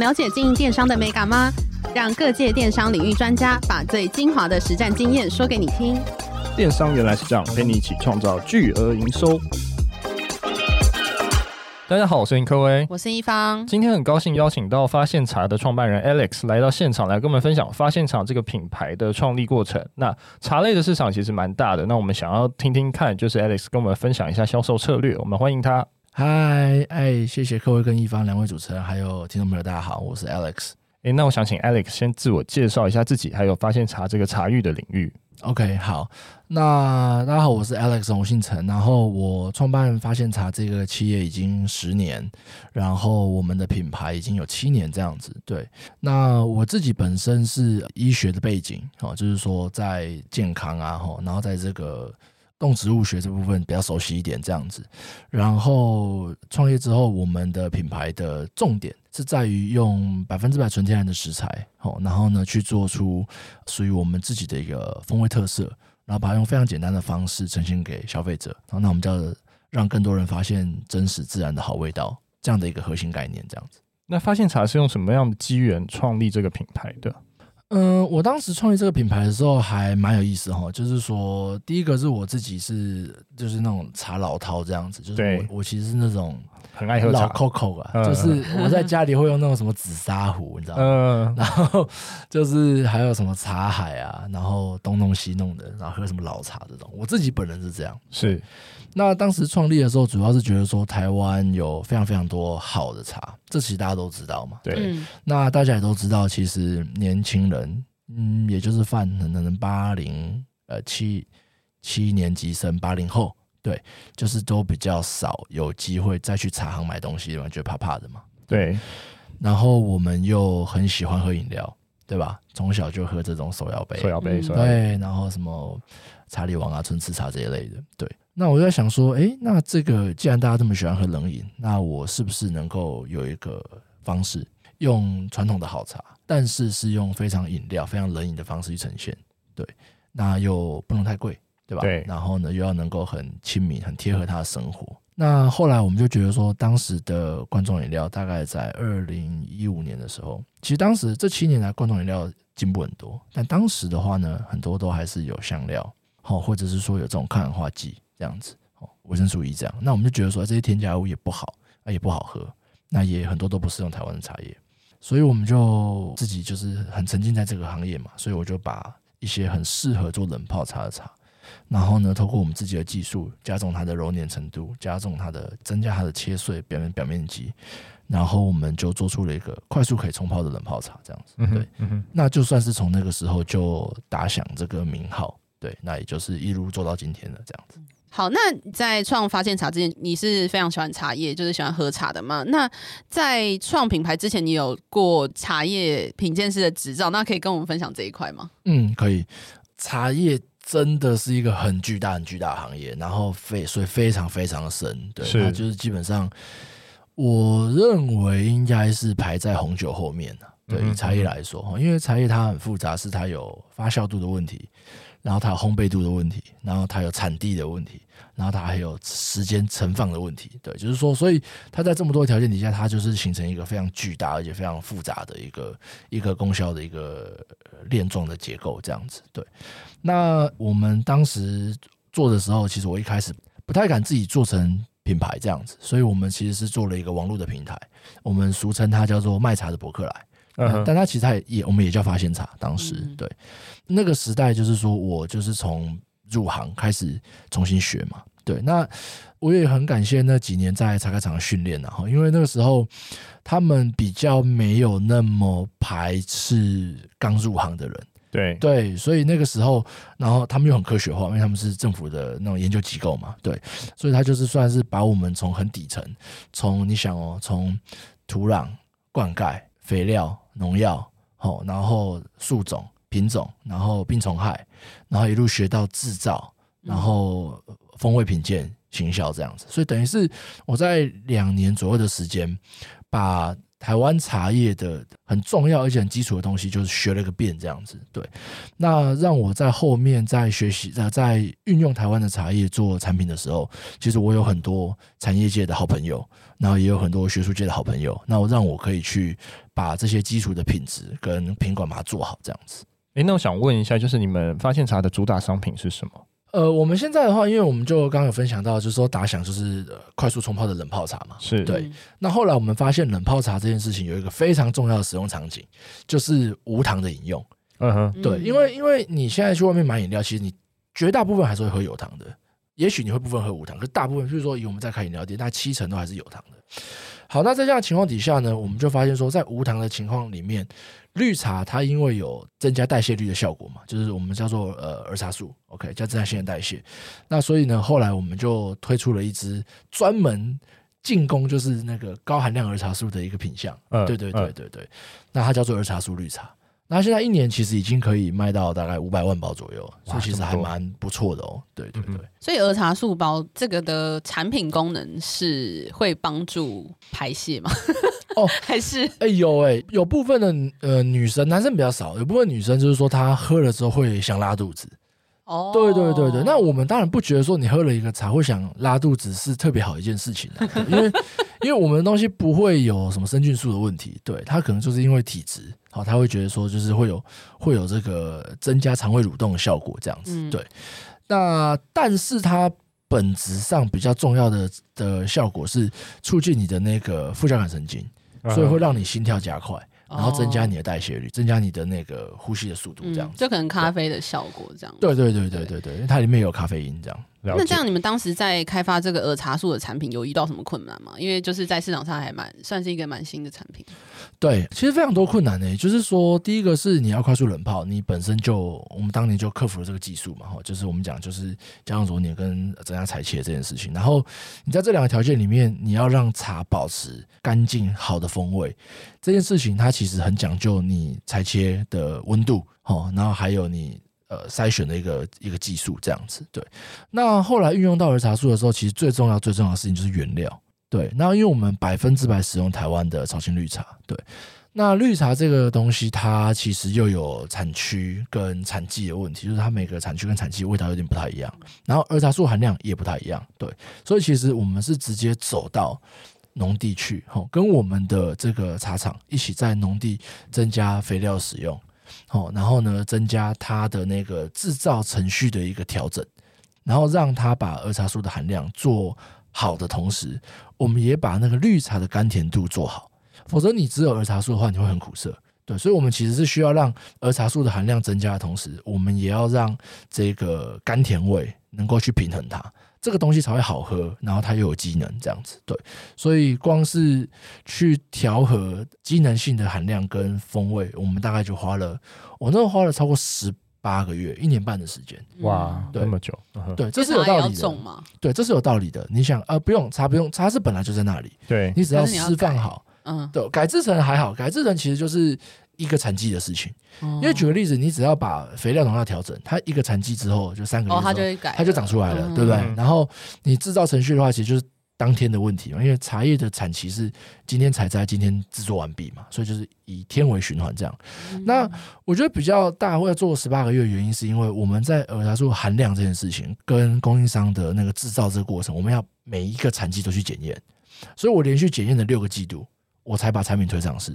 了解经营电商的美感吗？让各界电商领域专家把最精华的实战经验说给你听。电商原来是这样，陪你一起创造巨额营收。大家好，我是林科威，我是一方。今天很高兴邀请到发现茶的创办人 Alex 来到现场，来跟我们分享发现茶这个品牌的创立过程。那茶类的市场其实蛮大的，那我们想要听听看，就是 Alex 跟我们分享一下销售策略。我们欢迎他。嗨，哎，谢谢各位跟一方两位主持人，还有听众朋友，大家好，我是 Alex。哎，那我想请 Alex 先自我介绍一下自己，还有发现茶这个茶育的领域。OK，好，那大家好，我是 Alex，我姓陈，然后我创办发现茶这个企业已经十年，然后我们的品牌已经有七年这样子。对，那我自己本身是医学的背景，哦，就是说在健康啊，吼，然后在这个。动植物学这部分比较熟悉一点，这样子。然后创业之后，我们的品牌的重点是在于用百分之百纯天然的食材，好，然后呢去做出属于我们自己的一个风味特色，然后把它用非常简单的方式呈现给消费者。然后那我们叫让更多人发现真实自然的好味道，这样的一个核心概念，这样子。那发现茶是用什么样的机缘创立这个品牌的？嗯，我当时创立这个品牌的时候还蛮有意思哈，就是说，第一个是我自己是就是那种茶老饕这样子，就是我我其实是那种很爱喝茶老 Coco 啊，就是 我在家里会用那种什么紫砂壶，你知道吗？嗯，然后就是还有什么茶海啊，然后东弄西弄的，然后喝什么老茶这种，我自己本人是这样，是。那当时创立的时候，主要是觉得说台湾有非常非常多好的茶，这其实大家都知道嘛。对。那大家也都知道，其实年轻人，嗯，也就是泛可能八零呃七七年级生八零后，对，就是都比较少有机会再去茶行买东西，嘛，觉得怕怕的嘛。对。然后我们又很喜欢喝饮料，对吧？从小就喝这种手摇杯，手摇杯，嗯，对。然后什么查理王啊、春吃茶这一类的，对。那我就在想说，哎，那这个既然大家这么喜欢喝冷饮，那我是不是能够有一个方式，用传统的好茶，但是是用非常饮料、非常冷饮的方式去呈现？对，那又不能太贵，对吧？对。然后呢，又要能够很亲民、很贴合他的生活。那后来我们就觉得说，当时的罐装饮料大概在二零一五年的时候，其实当时这七年来罐装饮料进步很多，但当时的话呢，很多都还是有香料，好，或者是说有这种抗氧化剂。这样子哦，维生素 E 这样，那我们就觉得说这些添加物也不好，啊也不好喝，那也很多都不适用台湾的茶叶，所以我们就自己就是很沉浸在这个行业嘛，所以我就把一些很适合做冷泡茶的茶，然后呢，透过我们自己的技术加重它的揉捻程度，加重它的增加它的切碎表面表面积，然后我们就做出了一个快速可以冲泡的冷泡茶，这样子，对，那就算是从那个时候就打响这个名号，对，那也就是一路做到今天的这样子。好，那在创发现茶之前，你是非常喜欢茶叶，就是喜欢喝茶的吗？那在创品牌之前，你有过茶叶品鉴师的执照，那可以跟我们分享这一块吗？嗯，可以。茶叶真的是一个很巨大、很巨大的行业，然后非所以非常非常的深，对，是就是基本上，我认为应该是排在红酒后面的。对，以茶叶来说，因为茶叶它很复杂，是它有发酵度的问题。然后它有烘焙度的问题，然后它有产地的问题，然后它还有时间存放的问题。对，就是说，所以它在这么多条件底下，它就是形成一个非常巨大而且非常复杂的一个一个功效的一个链状的结构，这样子。对，那我们当时做的时候，其实我一开始不太敢自己做成品牌这样子，所以我们其实是做了一个网络的平台，我们俗称它叫做卖茶的博客来。嗯，但它其实它也我们也叫发现茶，当时对。那个时代就是说，我就是从入行开始重新学嘛。对，那我也很感谢那几年在茶开厂训练啊，因为那个时候他们比较没有那么排斥刚入行的人。对对，所以那个时候，然后他们又很科学化，因为他们是政府的那种研究机构嘛。对，所以他就是算是把我们从很底层，从你想哦，从土壤、灌溉、肥料、农药，好，然后树种。品种，然后病虫害，然后一路学到制造，然后风味品鉴、行销这样子，所以等于是我在两年左右的时间，把台湾茶叶的很重要而且很基础的东西，就是学了个遍这样子。对，那让我在后面在学习在在运用台湾的茶叶做产品的时候，其实我有很多产业界的好朋友，然后也有很多学术界的好朋友，那我让我可以去把这些基础的品质跟品管把它做好这样子。诶，那我想问一下，就是你们发现茶的主打商品是什么？呃，我们现在的话，因为我们就刚刚有分享到，就是说打响就是快速冲泡的冷泡茶嘛，是对。那后来我们发现冷泡茶这件事情有一个非常重要的使用场景，就是无糖的饮用。嗯哼，对，因为因为你现在去外面买饮料，其实你绝大部分还是会喝有糖的，也许你会部分喝无糖，可是大部分，就是说以我们在开饮料店，大概七成都还是有糖的。好，那在这样的情况底下呢，我们就发现说，在无糖的情况里面。绿茶它因为有增加代谢率的效果嘛，就是我们叫做呃儿茶素，OK，叫增加新陈代谢。那所以呢，后来我们就推出了一支专门进攻就是那个高含量儿茶素的一个品项。嗯，对对对对对。那它叫做儿茶素绿茶。那现在一年其实已经可以卖到大概五百万包左右，所以其实还蛮不错的哦。对对对。所以儿茶素包这个的产品功能是会帮助排泄吗？哦，还是哎、欸、有哎、欸，有部分的呃女生，男生比较少，有部分女生就是说她喝了之后会想拉肚子。哦，对对对对，那我们当然不觉得说你喝了一个茶会想拉肚子是特别好一件事情的，因为因为我们的东西不会有什么生菌素的问题，对，它可能就是因为体质，好，他会觉得说就是会有会有这个增加肠胃蠕动的效果这样子，嗯、对。那但是它本质上比较重要的的效果是促进你的那个副交感神经。所以会让你心跳加快，然后增加你的代谢率，增加你的那个呼吸的速度，这样子。就可能咖啡的效果这样。对对对对对对，因为它里面有咖啡因这样。那这样，你们当时在开发这个耳茶素的产品，有遇到什么困难吗？因为就是在市场上还蛮算是一个蛮新的产品。对，其实非常多困难呢、欸。就是说，第一个是你要快速冷泡，你本身就我们当年就克服了这个技术嘛，哈，就是我们讲就是加上揉捻跟增加裁切这件事情。然后你在这两个条件里面，你要让茶保持干净好的风味，这件事情它其实很讲究你裁切的温度，哈，然后还有你。呃，筛选的一个一个技术这样子，对。那后来运用到儿茶素的时候，其实最重要最重要的事情就是原料，对。那因为我们百分之百使用台湾的潮青绿茶，对。那绿茶这个东西，它其实又有产区跟产季的问题，就是它每个产区跟产季味道有点不太一样，然后儿茶素含量也不太一样，对。所以其实我们是直接走到农地去，吼，跟我们的这个茶厂一起在农地增加肥料使用。好，然后呢，增加它的那个制造程序的一个调整，然后让它把儿茶素的含量做好的同时，我们也把那个绿茶的甘甜度做好。否则你只有儿茶素的话，你会很苦涩。对，所以我们其实是需要让儿茶素的含量增加的同时，我们也要让这个甘甜味能够去平衡它。这个东西才会好喝，然后它又有机能，这样子对，所以光是去调和机能性的含量跟风味，我们大概就花了，我那时候花了超过十八个月，一年半的时间。哇，对，那么久，对，这是有道理的。对，这是有道理的。你想，呃，不用茶，不用茶是本来就在那里，对，你只要释放好，嗯，对，改制成还好，改制成其实就是。一个产季的事情，因为举个例子，你只要把肥料农药调整，它一个产季之后就三个月它就会改，它就长出来了，对不对？然后你制造程序的话，其实就是当天的问题嘛，因为茶叶的产期是今天采摘，今天制作完毕嘛，所以就是以天为循环这样。那我觉得比较大会要做十八个月的原因，是因为我们在耳茶树含量这件事情跟供应商的那个制造这个过程，我们要每一个产季都去检验，所以我连续检验了六个季度，我才把产品推上市。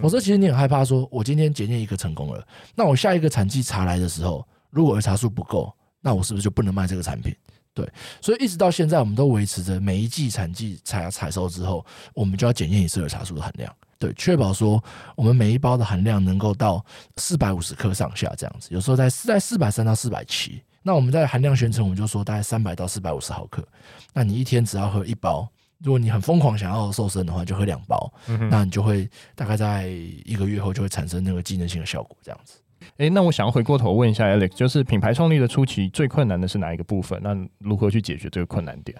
我说，其实你很害怕，说我今天检验一个成功了，那我下一个产季查来的时候，如果儿茶素不够，那我是不是就不能卖这个产品？对，所以一直到现在，我们都维持着每一季产季采采收之后，我们就要检验一次儿茶素的含量，对，确保说我们每一包的含量能够到四百五十克上下这样子，有时候在在四百三到四百七，那我们在含量宣称，我们就说大概三百到四百五十毫克，那你一天只要喝一包。如果你很疯狂想要瘦身的话，就喝两包，嗯，那你就会大概在一个月后就会产生那个技能性的效果，这样子。诶，那我想要回过头问一下 Alex，就是品牌创立的初期最困难的是哪一个部分？那如何去解决这个困难点？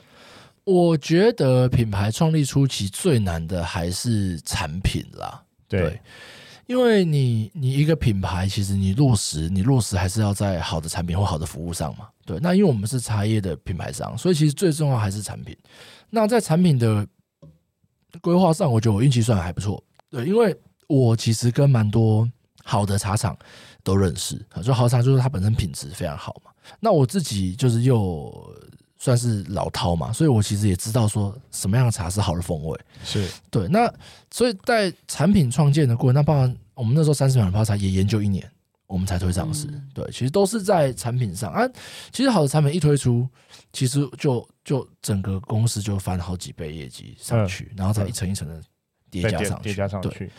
我觉得品牌创立初期最难的还是产品啦，对，对，因为你你一个品牌，其实你落实你落实还是要在好的产品或好的服务上嘛，对。那因为我们是茶叶的品牌商，所以其实最重要还是产品。那在产品的规划上，我觉得我运气算还不错。对，因为我其实跟蛮多好的茶厂都认识，就好茶就是它本身品质非常好嘛。那我自己就是又算是老饕嘛，所以我其实也知道说什么样的茶是好的风味。是对，那所以在产品创建的过程，那包含我们那时候三十秒的泡茶也研究一年，我们才推上市。嗯、对，其实都是在产品上啊。其实好的产品一推出，其实就就整个公司就翻好几倍业绩上去，嗯、然后再一层一层的叠加上去。叠加上去。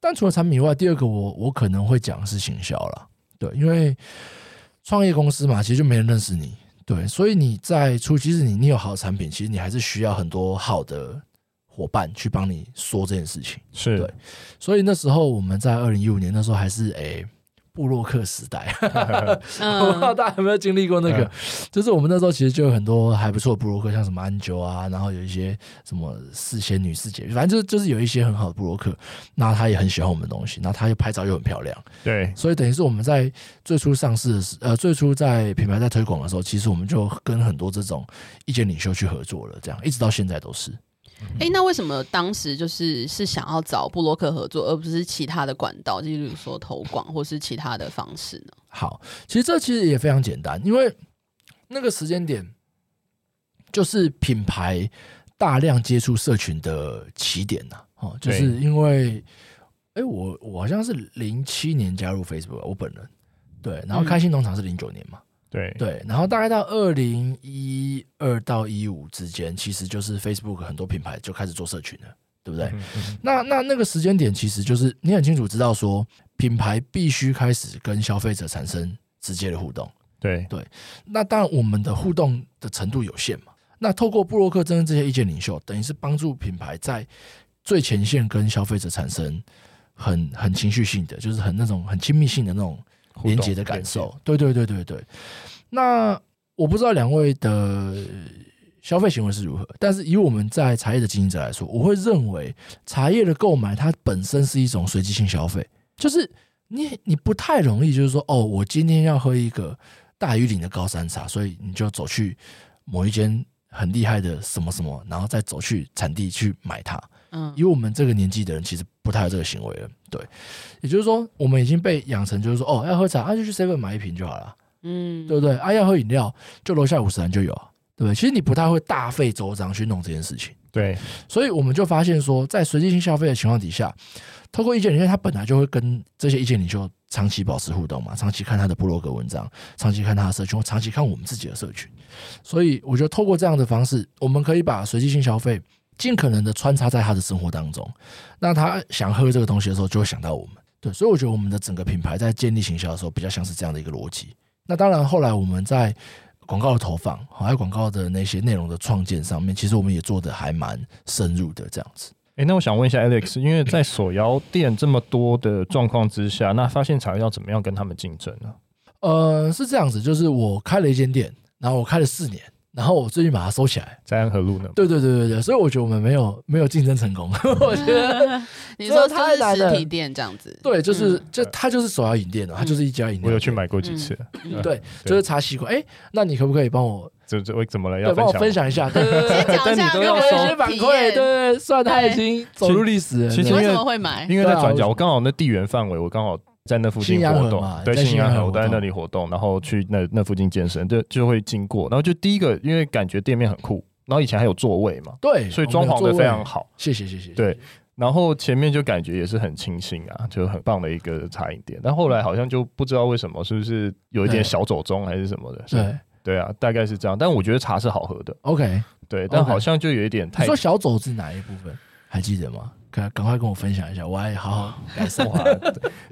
但除了产品以外，第二个我我可能会讲是行销了。对，因为创业公司嘛，其实就没人认识你。对，所以你在初期，其实你你有好的产品，其实你还是需要很多好的伙伴去帮你说这件事情。是对，所以那时候我们在二零一五年那时候还是诶。欸部落客时代，我不知道大家有没有经历过那个？就是我们那时候其实就有很多还不错的布洛克，像什么安九啊，然后有一些什么四仙女、四姐，反正就是就是有一些很好的布洛克。那他也很喜欢我们的东西，然后他又拍照又很漂亮，对。所以等于是我们在最初上市的时，呃，最初在品牌在推广的时候，其实我们就跟很多这种意见领袖去合作了，这样一直到现在都是。哎、欸，那为什么当时就是是想要找布洛克合作，而不是其他的管道，就比如说投广或是其他的方式呢？好，其实这其实也非常简单，因为那个时间点就是品牌大量接触社群的起点呐。哦，就是因为，哎、欸，我我好像是零七年加入 Facebook，我本人对，然后开心农场是零九年嘛。嗯对对，然后大概到二零一二到一五之间，其实就是 Facebook 很多品牌就开始做社群了，对不对？嗯嗯、那那那个时间点，其实就是你很清楚知道说，品牌必须开始跟消费者产生直接的互动。对对，那当然我们的互动的程度有限嘛。那透过布洛克，真正这些意见领袖，等于是帮助品牌在最前线跟消费者产生很很情绪性的，就是很那种很亲密性的那种。连接的感受，对对对对对。那我不知道两位的消费行为是如何，但是以我们在茶叶的经营者来说，我会认为茶叶的购买它本身是一种随机性消费，就是你你不太容易，就是说哦，我今天要喝一个大于岭的高山茶，所以你就走去某一间很厉害的什么什么，然后再走去产地去买它。嗯，以我们这个年纪的人，其实不太有这个行为了。对，也就是说，我们已经被养成，就是说，哦，要喝茶，啊，就去 seven 买一瓶就好了。嗯，对不对？啊，要喝饮料，就楼下五十岚就有，对不对？其实你不太会大费周章去弄这件事情。对，所以我们就发现说，在随机性消费的情况底下，透过意见领袖，他本来就会跟这些意见领袖长期保持互动嘛，长期看他的部落格文章，长期看他的社群，长期看我们自己的社群。所以，我觉得透过这样的方式，我们可以把随机性消费。尽可能的穿插在他的生活当中，那他想喝这个东西的时候，就会想到我们。对，所以我觉得我们的整个品牌在建立行销的时候，比较像是这样的一个逻辑。那当然，后来我们在广告的投放，还有广告的那些内容的创建上面，其实我们也做得还蛮深入的这样子。哎，那我想问一下 Alex，因为在手摇店这么多的状况之下，那发现茶要怎么样跟他们竞争呢？呃，是这样子，就是我开了一间店，然后我开了四年。然后我最近把它收起来，在安和路呢。对对对对对，所以我觉得我们没有没有竞争成功。我觉得 你说它是实体店这样子，对，就是就它就是手摇饮店的，它就是一家饮店。我有去买过几次，对，就是茶习惯。哎，那你可不可以帮我？这这我怎么了？要帮我分享一下？对对对，但你都要收一些反馈。对对，算他已经走入历史了。你为什么会买？因为在转角，我刚好那地缘范围，我刚好。在那附近活动，对，信阳河，我在那里活动，然后去那那附近健身，就就会经过，然后就第一个，因为感觉店面很酷，然后以前还有座位嘛，对，所以装潢的非常好，谢谢谢谢，对，然后前面就感觉也是很清新啊，就很棒的一个茶饮店，但后来好像就不知道为什么，是不是有一点小走中还是什么的，对，对啊，大概是这样，但我觉得茶是好喝的，OK，对，但好像就有一点太，你说小走是哪一部分？还记得吗？赶赶快跟我分享一下，我还好好感受啊。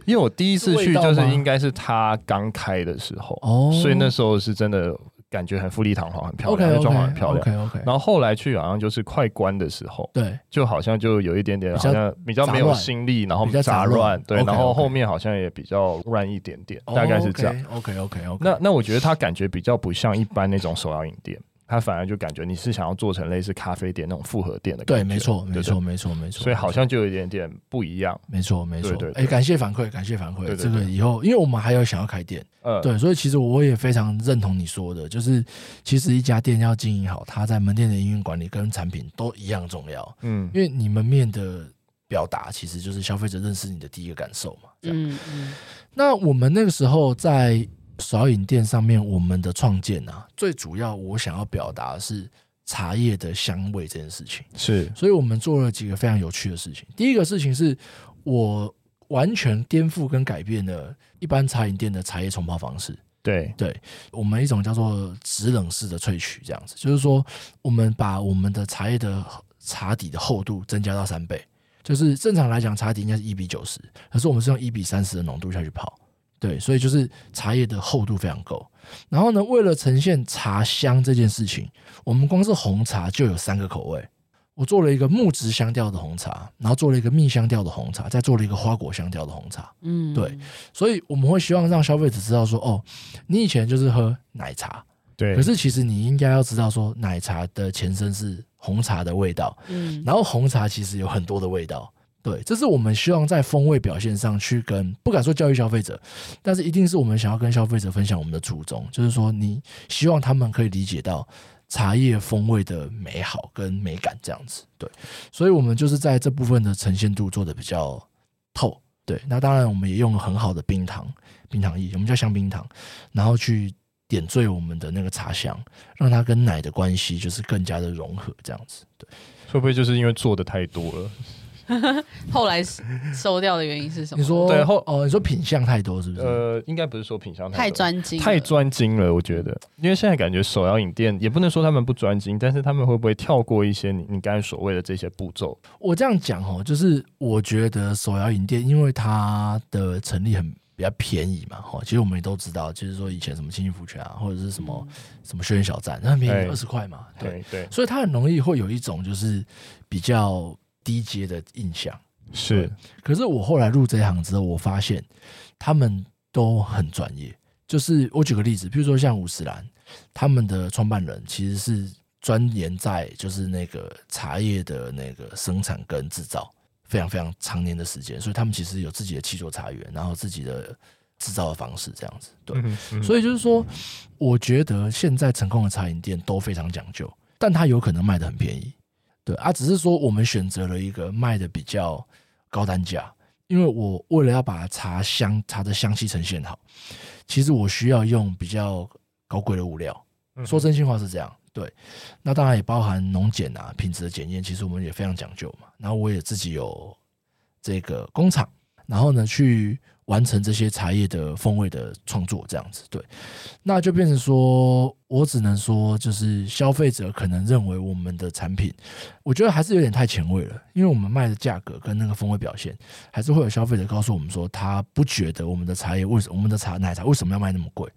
因为我第一次去就是应该是他刚开的时候，哦，所以那时候是真的感觉很富丽堂皇，很漂亮，装潢很漂亮。OK OK。然后后来去好像就是快关的时候，对，就好像就有一点点好像比较没有心力，然后比较杂乱，对，然后后面好像也比较乱一点点，大概是这样。OK OK OK。那那我觉得他感觉比较不像一般那种手摇影店。他反而就感觉你是想要做成类似咖啡店那种复合店的感觉，对，没错，没错，没错，没错，所以好像就有一点点不一样，没错，没错，对，哎，感谢反馈，感谢反馈，这个以后，因为我们还有想要开店，嗯，对，所以其实我也非常认同你说的，就是其实一家店要经营好，它在门店的营运管理跟产品都一样重要，嗯，因为你门面的表达，其实就是消费者认识你的第一个感受嘛。这样。嗯嗯。那我们那个时候在手摇饮店上面，我们的创建啊，最主要我想要表达的是茶叶的香味这件事情。是，所以我们做了几个非常有趣的事情。第一个事情是我完全颠覆跟改变了一般茶饮店的茶叶冲泡方式。对对，我们一种叫做直冷式的萃取，这样子，就是说我们把我们的茶叶的茶底的厚度增加到三倍，就是正常来讲茶底应该是一比九十，可是我们是用一比三十的浓度下去泡，对，所以就是茶叶的厚度非常够。然后呢，为了呈现茶香这件事情，我们光是红茶就有三个口味。我做了一个木质香调的红茶，然后做了一个蜜香调的红茶，再做了一个花果香调的红茶。嗯，对，所以我们会希望让消费者知道说，哦，你以前就是喝奶茶，对，可是其实你应该要知道说，奶茶的前身是红茶的味道。嗯，然后红茶其实有很多的味道。对，这是我们希望在风味表现上去跟不敢说教育消费者，但是一定是我们想要跟消费者分享我们的初衷，就是说你希望他们可以理解到。茶叶风味的美好跟美感这样子，对，所以我们就是在这部分的呈现度做得比较透，对。那当然，我们也用了很好的冰糖、冰糖液，我们叫香冰糖，然后去点缀我们的那个茶香，让它跟奶的关系就是更加的融合，这样子，对。会不会就是因为做的太多了？后来收掉的原因是什么？你说对后哦，你说品相太多是不是？呃，应该不是说品相太专精，太专精了。我觉得，因为现在感觉手摇饮店也不能说他们不专精，但是他们会不会跳过一些你你刚才所谓的这些步骤？我这样讲哦，就是我觉得手摇饮店因为它的成立很比较便宜嘛，哈，其实我们也都知道，就是说以前什么清心福泉啊，或者是什么、嗯、什么轩辕小站，那很便宜，二十块嘛，对对，对，所以它很容易会有一种就是比较低阶的印象。是，可是我后来入这一行之后，我发现他们都很专业。就是我举个例子，比如说像五十岚，他们的创办人其实是钻研在就是那个茶叶的那个生产跟制造，非常非常长年的时间，所以他们其实有自己的契作茶园，然后自己的制造的方式这样子。对，嗯嗯、所以就是说，我觉得现在成功的茶饮店都非常讲究，但它有可能卖的很便宜。对啊，只是说我们选择了一个卖的比较高单价，因为我为了要把茶香、茶的香气呈现好，其实我需要用比较高贵的物料。说真心话是这样，对。那当然也包含农检啊、品质的检验，其实我们也非常讲究嘛。然后我也自己有这个工厂，然后呢去。完成这些茶叶的风味的创作，这样子对，那就变成说，我只能说，就是消费者可能认为我们的产品，我觉得还是有点太前卫了，因为我们卖的价格跟那个风味表现，还是会有消费者告诉我们说，他不觉得我们的茶叶为什么，我们的茶奶茶为什么要卖那么贵？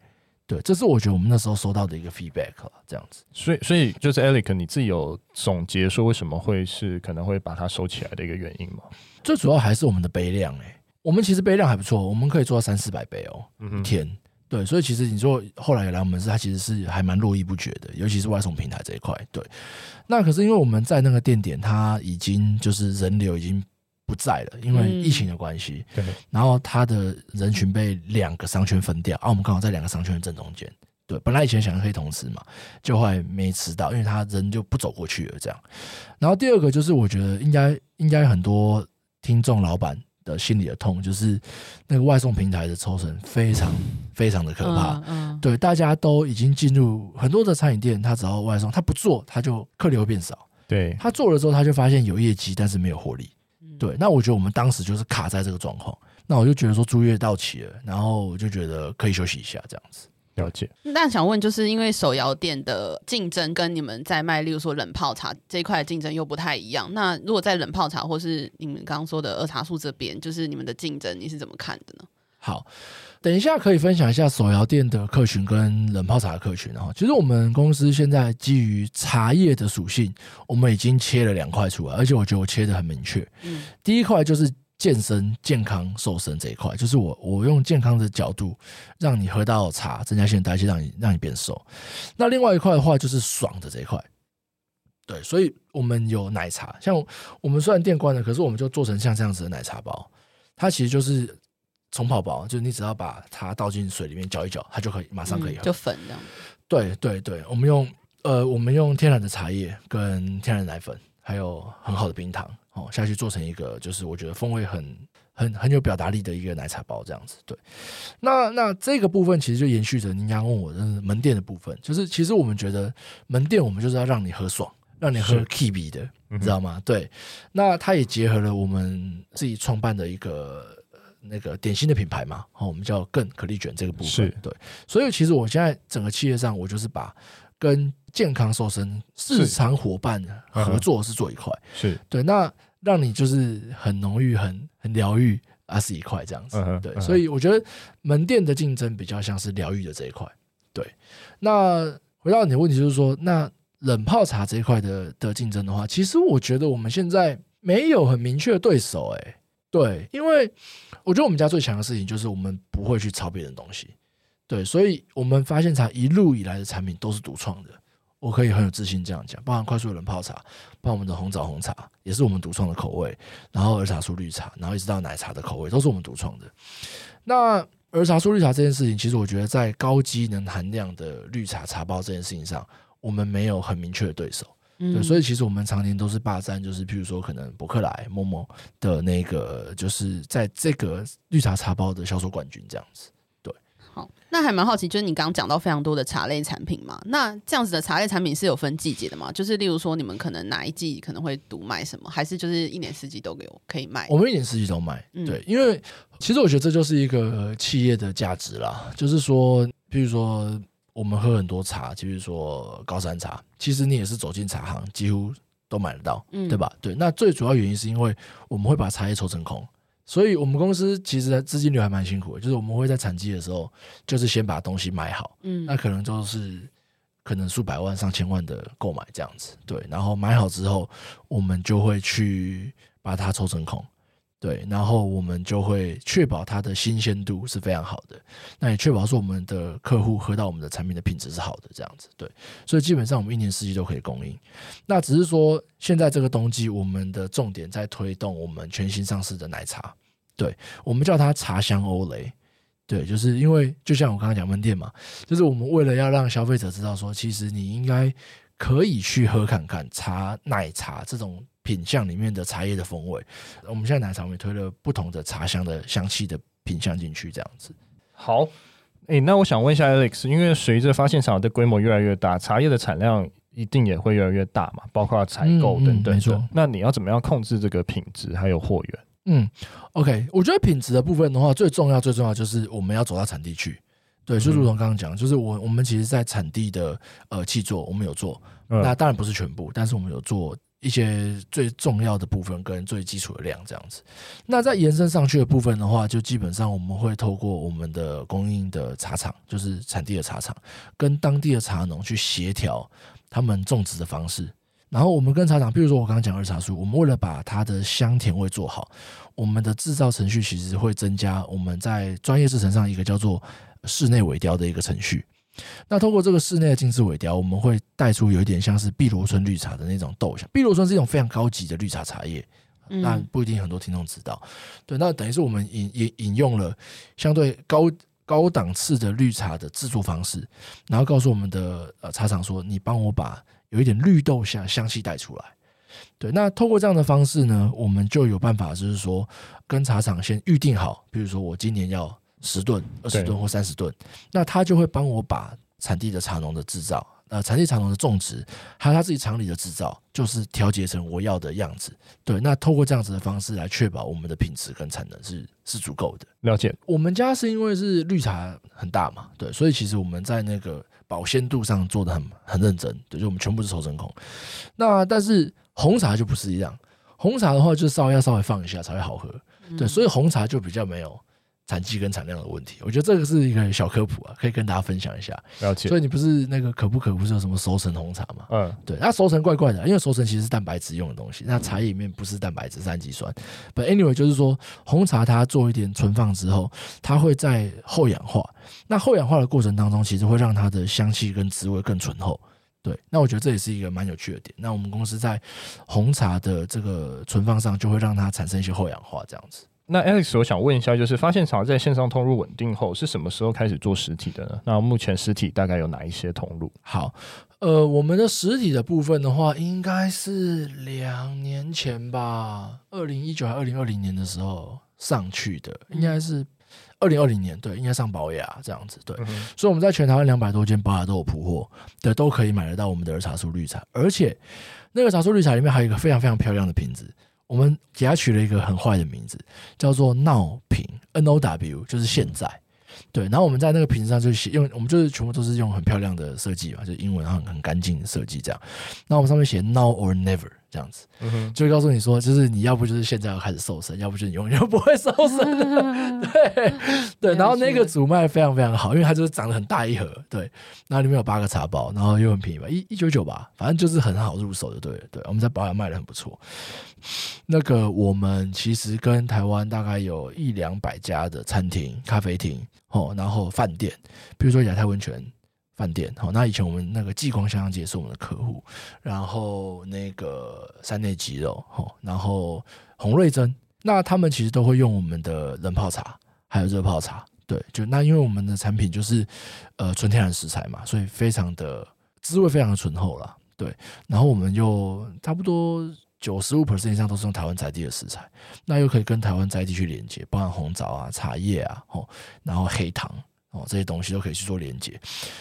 对，这是我觉得我们那时候收到的一个 feedback，这样子。所以，所以就是 Eric，你自己有总结说为什么会是可能会把它收起来的一个原因吗？最主要还是我们的杯量，欸，我们其实杯量还不错，我们可以做到三四百杯哦，一天。对，所以其实你说后来有来我们是，他其实是还蛮络绎不绝的，尤其是外送平台这一块。对，那可是因为我们在那个店点，他已经就是人流已经不在了，因为疫情的关系。对。然后他的人群被两个商圈分掉，啊，我们刚好在两个商圈的正中间。对，本来以前想可以同时嘛，就后来没吃到，因为他人就不走过去了这样。然后第二个就是我觉得应该应该很多听众老板。的心里的痛就是那个外送平台的抽成非常非常的可怕。嗯，嗯，对，大家都已经进入很多的餐饮店，他只要外送，他不做，他就客流变少。对，他做了之后，他就发现有业绩，但是没有获利。对，那我觉得我们当时就是卡在这个状况。那我就觉得说租约到期了，然后我就觉得可以休息一下，这样子。了解。那想问，就是因为手摇店的竞争跟你们在卖，例如说冷泡茶这一块的竞争又不太一样。那如果在冷泡茶或是你们刚刚说的二茶树这边，就是你们的竞争，你是怎么看的呢？好，等一下可以分享一下手摇店的客群跟冷泡茶的客群。哈，其实我们公司现在基于茶叶的属性，我们已经切了两块出来，而且我觉得我切的很明确。嗯，第一块就是。健身、健康、瘦身这一块，就是我我用健康的角度，让你喝到茶，增加新陈代谢，让你让你变瘦。那另外一块的话，就是爽的这一块。对，所以我们有奶茶，像我们虽然店关了，可是我们就做成像这样子的奶茶包，它其实就是冲泡包，就是你只要把它倒进水里面搅一搅，它就可以马上可以喝，嗯、就粉这样。对对对，我们用呃，我们用天然的茶叶跟天然奶粉，还有很好的冰糖。哦下去做成一个，就是我觉得风味很很很有表达力的一个奶茶包这样子。对，那那这个部分其实就延续着您刚刚问我的门店的部分，就是其实我们觉得门店我们就是要让你喝爽，让你喝 KB 的，你知道吗？对，那它也结合了我们自己创办的一个。那个点心的品牌嘛，哦，我们叫更可丽卷这个部分，对，所以其实我现在整个企业上，我就是把跟健康瘦身市场伙伴合作是做一块，是。对，那让你就是很浓郁、很很疗愈啊，是一块这样子，嗯、对，所以我觉得门店的竞争比较像是疗愈的这一块，对。那回到你的问题，就是说，那冷泡茶这一块的的竞争的话，其实我觉得我们现在没有很明确的对手、欸，哎。对，因为我觉得我们家最强的事情就是我们不会去抄别人东西，对，所以我们发现茶一路以来的产品都是独创的，我可以很有自信这样讲，包含快速冷泡茶，包含我们的红枣红茶也是我们独创的口味，然后儿茶素绿茶，然后一直到奶茶的口味都是我们独创的。那儿茶素绿茶这件事情，其实我觉得在高机能含量的绿茶茶包这件事情上，我们没有很明确的对手。对，所以其实我们常年都是霸占，就是譬如说可能伯克莱、某某的那个，就是在这个绿茶茶包的销售冠军这样子。那还蛮好奇，就是你刚刚讲到非常多的茶类产品嘛，那这样子的茶类产品是有分季节的吗？就是例如说你们可能哪一季可能会独卖什么，还是就是一年四季都有可以卖？我们一年四季都卖。对，因为其实我觉得这就是一个企业的价值啦，就是说，譬如说。我们喝很多茶，比如说高山茶，其实你也是走进茶行，几乎都买得到，嗯、对吧？对，那最主要原因是因为我们会把茶叶抽真空，所以我们公司其实资金流还蛮辛苦的，就是我们会在产季的时候，就是先把东西买好，嗯，那可能就是可能数百万、上千万的购买这样子，对，然后买好之后，我们就会去把它抽成空。对，然后我们就会确保它的新鲜度是非常好的，那也确保说我们的客户喝到我们的产品的品质是好的，这样子。对，所以基本上我们一年四季都可以供应。那只是说现在这个冬季，我们的重点在推动我们全新上市的奶茶，对，我们叫它茶香欧蕾。对，就是因为就像我刚刚讲门店嘛，就是我们为了要让消费者知道说，其实你应该可以去喝看看茶奶茶这种。品相里面的茶叶的风味，我们现在奶茶也推了不同的茶香的香气的品相进去，这样子。好，诶、欸，那我想问一下 Alex，因为随着发现场的规模越来越大，茶叶的产量一定也会越来越大嘛，包括采购等等。没错，那你要怎么样控制这个品质还有货源？嗯，OK，我觉得品质的部分的话，最重要最重要就是我们要走到产地去。对，就如同刚刚讲，就是我我们其实，在产地的呃契作，我们有做，嗯、那当然不是全部，但是我们有做。一些最重要的部分跟最基础的量这样子，那在延伸上去的部分的话，就基本上我们会透过我们的供应的茶厂，就是产地的茶厂，跟当地的茶农去协调他们种植的方式。然后我们跟茶厂，比如说我刚刚讲二茶树，我们为了把它的香甜味做好，我们的制造程序其实会增加我们在专业制程上一个叫做室内萎凋的一个程序。那通过这个室内的精致尾雕，我们会带出有一点像是碧螺春绿茶的那种豆香。碧螺春是一种非常高级的绿茶茶叶，那不一定很多听众知道。对，那等于是我们引引引用了相对高高档次的绿茶的制作方式，然后告诉我们的呃茶厂说：“你帮我把有一点绿豆香香气带出来。”对，那透过这样的方式呢，我们就有办法，就是说跟茶厂先预定好，比如说我今年要。十吨、二十吨或三十吨，那他就会帮我把产地的茶农的制造，呃，产地茶农的种植，还有他自己厂里的制造，就是调节成我要的样子。对，那透过这样子的方式来确保我们的品质跟产能是是足够的。了解，我们家是因为是绿茶很大嘛，对，所以其实我们在那个保鲜度上做的很很认真，对，就我们全部是抽真空。那但是红茶就不是一样，红茶的话就稍微要稍微放一下才会好喝，对，所以红茶就比较没有。产季跟产量的问题，我觉得这个是一个小科普啊，可以跟大家分享一下。了解。所以你不是那个可不可不是有什么熟成红茶嘛？嗯，对。那熟成怪怪的，因为熟成其实是蛋白质用的东西，那茶叶里面不是蛋白质，是氨基酸。But anyway，就是说红茶它做一点存放之后，它会在后氧化。那后氧化的过程当中，其实会让它的香气跟滋味更醇厚。对。那我觉得这也是一个蛮有趣的点。那我们公司在红茶的这个存放上，就会让它产生一些后氧化，这样子。那 Alex，我想问一下，就是发现茶在线上通路稳定后，是什么时候开始做实体的呢？那目前实体大概有哪一些通路？好，呃，我们的实体的部分的话，应该是两年前吧，二零一九还二零二零年的时候上去的，应该是二零二零年，对，应该上保雅这样子，对。嗯、所以我们在全台湾两百多间保雅都有铺货，对，都可以买得到我们的儿茶树绿茶，而且那个茶树绿茶里面还有一个非常非常漂亮的瓶子，我们给他取了一个很坏的名字，叫做闹瓶，N O W，就是现在。对，然后我们在那个瓶子上就写，用我们就是全部都是用很漂亮的设计嘛，就英文很很干净的设计这样。那我们上面写 Now or Never 这样子，就会告诉你说，就是你要不就是现在要开始瘦身，要不就是你永远不会瘦身 的。对对，然后那个组卖非常非常好，因为它就是长得很大一盒，对，那里面有八个茶包，然后又很便宜吧，一一九九吧，反正就是很好入手的，对对。我们在保养卖的很不错。那个我们其实跟台湾大概有一两百家的餐厅、咖啡厅。哦，然后饭店，比如说亚太温泉饭店，好，那以前我们那个济光香香街是我们的客户，然后那个山内鸡肉，好，然后洪瑞珍，那他们其实都会用我们的冷泡茶，还有热泡茶，对，就那因为我们的产品就是呃纯天然食材嘛，所以非常的滋味非常的醇厚啦，对，然后我们又差不多。九十五 percent 以上都是用台湾在地的食材，那又可以跟台湾在地去连接，包含红枣啊、茶叶啊，哦，然后黑糖哦这些东西都可以去做连接，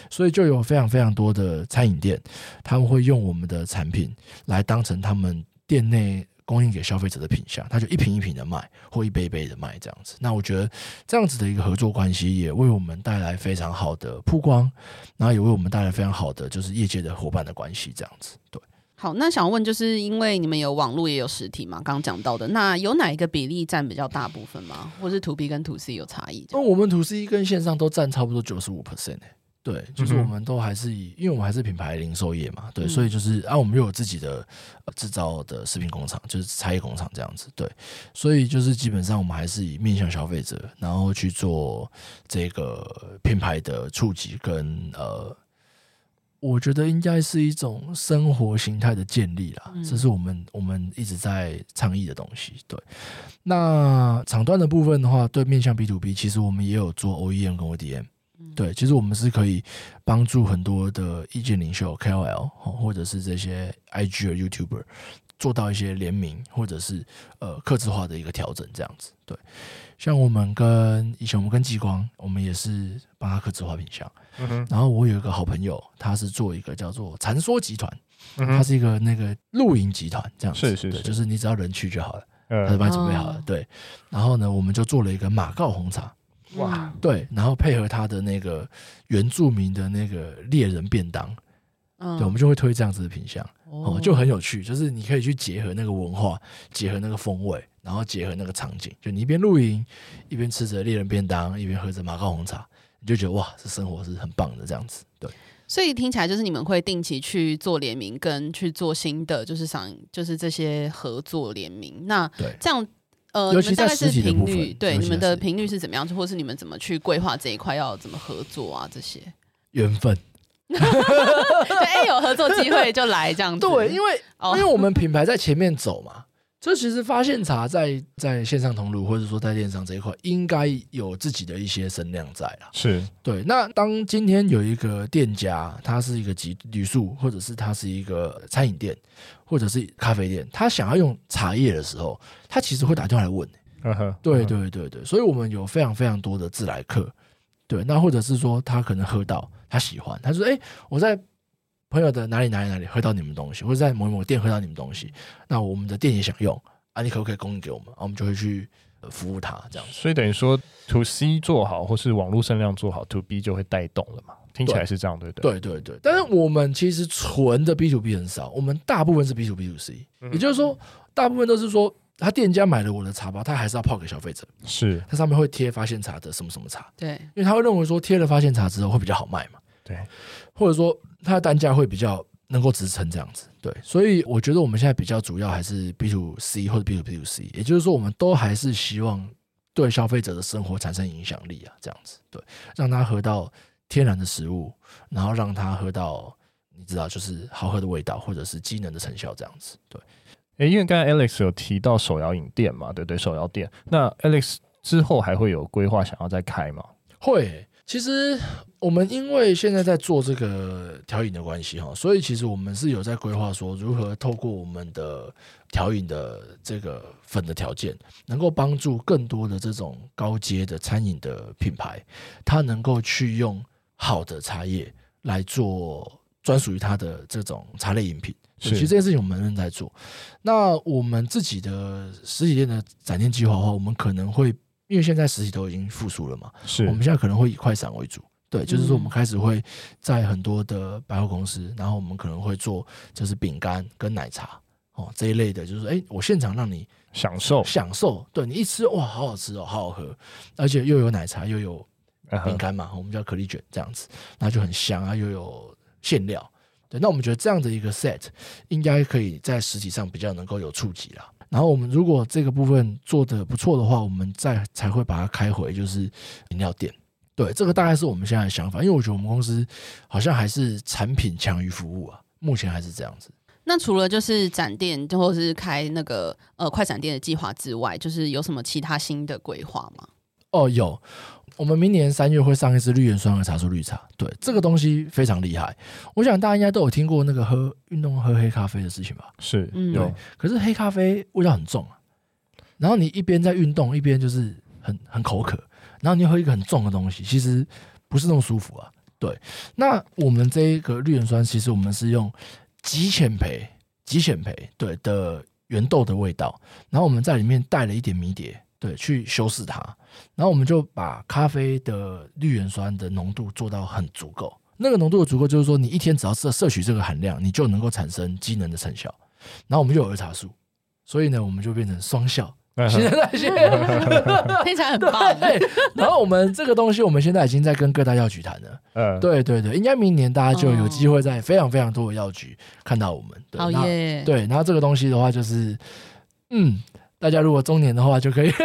所以就有非常非常多的餐饮店，他们会用我们的产品来当成他们店内供应给消费者的品项，他就一瓶一瓶的卖，或一杯一杯的卖这样子。那我觉得这样子的一个合作关系，也为我们带来非常好的曝光，然后也为我们带来非常好的就是业界的伙伴的关系这样子，对。好，那想问，就是因为你们有网络也有实体嘛？刚刚讲到的，那有哪一个比例占比较大部分吗？或是 To B 跟 To C 有差异？那我们 To C 跟线上都占差不多九十五 percent 对，就是我们都还是以，因为我们还是品牌零售业嘛，对，所以就是啊，我们又有自己的制造的食品工厂，就是茶叶工厂这样子，对，所以就是基本上我们还是以面向消费者，然后去做这个品牌的触及跟呃。我觉得应该是一种生活形态的建立啦，这是我们我们一直在倡议的东西。对，那厂端的部分的话，对面向 B to B，其实我们也有做 OEM 跟 ODM。对，其实我们是可以帮助很多的意见领袖 KOL 或者是这些 IG 的 YouTuber 做到一些联名或者是呃客制化的一个调整，这样子。对。像我们跟以前我们跟极光，我们也是帮他客制化品相。嗯、然后我有一个好朋友，他是做一个叫做禅说集团，嗯、他是一个那个露营集团，这样子。是是是，就是你只要人去就好了，嗯、他就帮你准备好了。对。然后呢，我们就做了一个马告红茶。哇。对，然后配合他的那个原住民的那个猎人便当，嗯、对，我们就会推这样子的品相。哦，就很有趣，就是你可以去结合那个文化，结合那个风味。然后结合那个场景，就你一边露营，一边吃着猎人便当，一边喝着马告红茶，你就觉得哇，这生活是很棒的这样子。对，所以听起来就是你们会定期去做联名，跟去做新的，就是想就是这些合作联名。那这样呃，尤其在实体的部分，你们大概是频率，对你们的频率是怎么样子？或是你们怎么去规划这一块要怎么合作啊？这些缘分，对，有合作机会就来这样子。对，因为、哦、因为我们品牌在前面走嘛。这其实发现茶在在线上同路或者说在电商这一块，应该有自己的一些声量在了。是对。那当今天有一个店家，他是一个集旅宿，或者是他是一个餐饮店，或者是咖啡店，他想要用茶叶的时候，他其实会打电话来问。Uh huh. 对对对对，所以我们有非常非常多的自来客。对，那或者是说他可能喝到他喜欢，他说：“哎，我在。”朋友的哪里哪里哪里喝到你们东西，或者在某某店喝到你们东西，那我们的店也想用啊，你可不可以供应给我们？啊，我们就会去服务他这样子。所以等于说，to C 做好，或是网络声量做好，to B 就会带动了嘛？听起来是这样，对不对？对对对。但是我们其实纯的 B to B 很少，我们大部分是 B to B to C，也就是说，大部分都是说，他店家买了我的茶包，他还是要泡给消费者，是，他上面会贴发现茶的什么什么茶，对，因为他会认为说贴了发现茶之后会比较好卖嘛。对，或者说它的单价会比较能够支撑这样子，对，所以我觉得我们现在比较主要还是 B to C 或者 B to B to C，也就是说，我们都还是希望对消费者的生活产生影响力啊，这样子，对，让他喝到天然的食物，然后让他喝到你知道就是好喝的味道，或者是机能的成效这样子，对。诶，因为刚才 Alex 有提到手摇饮店嘛，对对，手摇店，那 Alex 之后还会有规划想要再开吗？会，其实。我们因为现在在做这个调饮的关系哈，所以其实我们是有在规划说，如何透过我们的调饮的这个粉的条件，能够帮助更多的这种高阶的餐饮的品牌，它能够去用好的茶叶来做专属于它的这种茶类饮品。其实这件事情我们正在做。那我们自己的实体店的展店计划的话，我们可能会因为现在实体都已经复苏了嘛，是我们现在可能会以快闪为主。对，就是说我们开始会在很多的百货公司，然后我们可能会做就是饼干跟奶茶哦这一类的，就是说哎，我现场让你享受享受，对你一吃哇，好好吃哦，好好喝，而且又有奶茶又有饼干嘛，我们叫可丽卷这样子，那就很香啊，又有馅料。对，那我们觉得这样的一个 set 应该可以在实体上比较能够有触及啦。然后我们如果这个部分做的不错的话，我们再才会把它开回就是饮料店。对，这个大概是我们现在的想法，因为我觉得我们公司好像还是产品强于服务啊，目前还是这样子。那除了就是展店或者是开那个呃快闪店的计划之外，就是有什么其他新的规划吗？哦，有。我们明年三月会上一支绿原酸和茶树绿茶，对，这个东西非常厉害。我想大家应该都有听过那个喝运动喝黑咖啡的事情吧？是，对。嗯、可是黑咖啡味道很重啊，然后你一边在运动，一边就是很很口渴，然后你喝一个很重的东西，其实不是那么舒服啊。对，那我们这一个绿原酸，其实我们是用极浅焙、极浅焙对的原豆的味道，然后我们在里面带了一点迷迭。对，去修饰它，然后我们就把咖啡的绿原酸的浓度做到很足够。那个浓度的足够，就是说你一天只要摄摄取这个含量，你就能够产生机能的成效。然后我们就有儿茶素，所以呢，我们就变成双效新陈代谢，听起来很棒。对，然后我们这个东西，我们现在已经在跟各大药局谈了。嗯，对对对，应该明年大家就有机会在非常非常多的药局看到我们。对好耶！对，然后这个东西的话，就是嗯。大家如果中年的话就可以，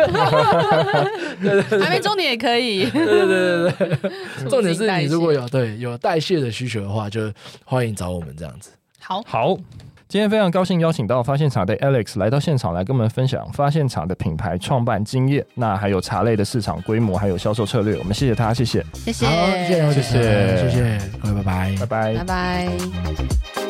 对对对，还没中年也可以。对对对对对，重点是你如果有对有代谢的需求的话，就欢迎找我们这样子。好，好，今天非常高兴邀请到发现茶的 Alex 来到现场来跟我们分享发现茶的品牌创办经验，那还有茶类的市场规模还有销售策略。我们谢谢他，谢谢，谢谢，谢谢，谢谢，谢谢，各位，拜拜，拜拜，拜拜。